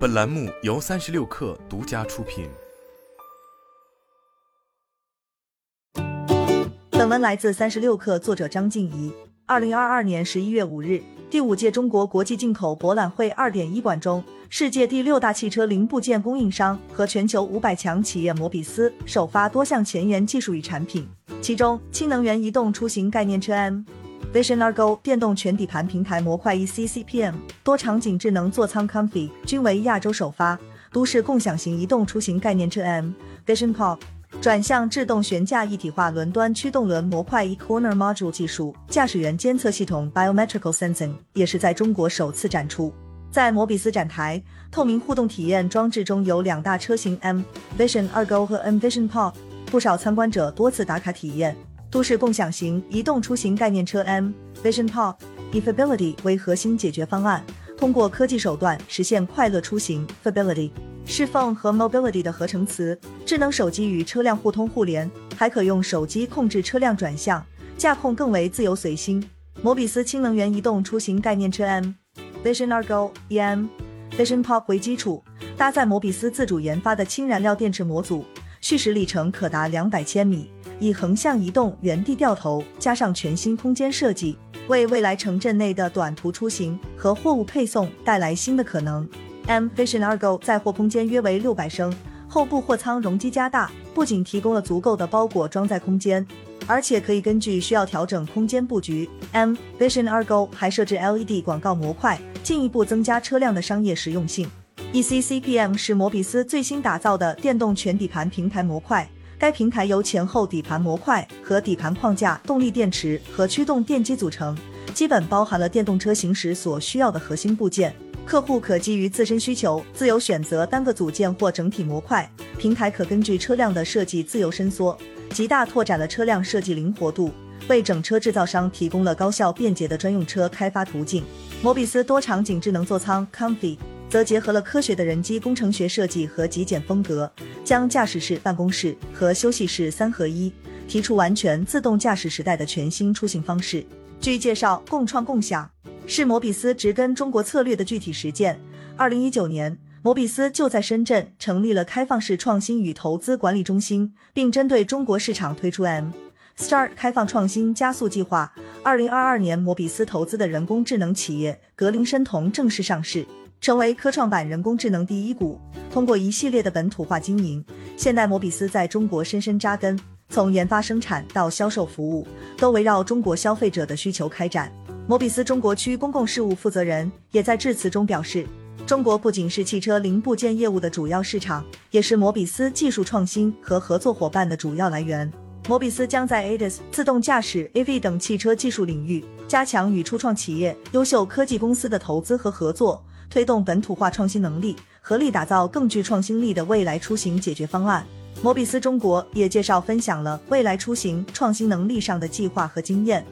本栏目由三十六氪独家出品。本文来自三十六氪，作者张静怡。二零二二年十一月五日，第五届中国国际进口博览会二点一馆中，世界第六大汽车零部件供应商和全球五百强企业摩比斯首发多项前沿技术与产品，其中氢能源移动出行概念车 M。Vision Argo 电动全底盘平台模块 eCCPM 多场景智能座舱 Comfy 均为亚洲首发。都市共享型移动出行概念车 M Vision Pop 转向制动悬架一体化轮端驱动轮模块 eCorner Module 技术，驾驶员监测系统 Biometrical Sensing 也是在中国首次展出。在摩比斯展台，透明互动体验装置中有两大车型 M Vision Argo 和 M Vision Pop，不少参观者多次打卡体验。都市共享型移动出行概念车 M Vision Pop e Fability 为核心解决方案，通过科技手段实现快乐出行。Fability 是 phone 和 mobility 的合成词，智能手机与车辆互通互联，还可用手机控制车辆转向，驾控更为自由随心。摩比斯氢能源移动出行概念车 M Vision Argo EM Vision Pop 为基础，搭载摩比斯自主研发的氢燃料电池模组，续时里程可达两百千米。以横向移动、原地掉头，加上全新空间设计，为未来城镇内的短途出行和货物配送带来新的可能。M Vision Argo 载货空间约为六百升，后部货舱容积加大，不仅提供了足够的包裹装载空间，而且可以根据需要调整空间布局。M Vision Argo 还设置 LED 广告模块，进一步增加车辆的商业实用性。eCCPM 是摩比斯最新打造的电动全底盘平台模块。该平台由前后底盘模块和底盘框架、动力电池和驱动电机组成，基本包含了电动车行驶所需要的核心部件。客户可基于自身需求自由选择单个组件或整体模块。平台可根据车辆的设计自由伸缩，极大拓展了车辆设计灵活度，为整车制造商提供了高效便捷的专用车开发途径。摩比斯多场景智能座舱 Comfy。则结合了科学的人机工程学设计和极简风格，将驾驶室、办公室和休息室三合一，提出完全自动驾驶时代的全新出行方式。据介绍，共创共享是摩比斯植根中国策略的具体实践。二零一九年，摩比斯就在深圳成立了开放式创新与投资管理中心，并针对中国市场推出 M Star 开放创新加速计划。二零二二年，摩比斯投资的人工智能企业格林生酮正式上市。成为科创板人工智能第一股。通过一系列的本土化经营，现代摩比斯在中国深深扎根，从研发、生产到销售服务，都围绕中国消费者的需求开展。摩比斯中国区公共事务负责人也在致辞中表示，中国不仅是汽车零部件业务的主要市场，也是摩比斯技术创新和合作伙伴的主要来源。摩比斯将在 ADAS、自动驾驶、AV 等汽车技术领域加强与初创企业、优秀科技公司的投资和合作。推动本土化创新能力，合力打造更具创新力的未来出行解决方案。摩比斯中国也介绍分享了未来出行创新能力上的计划和经验。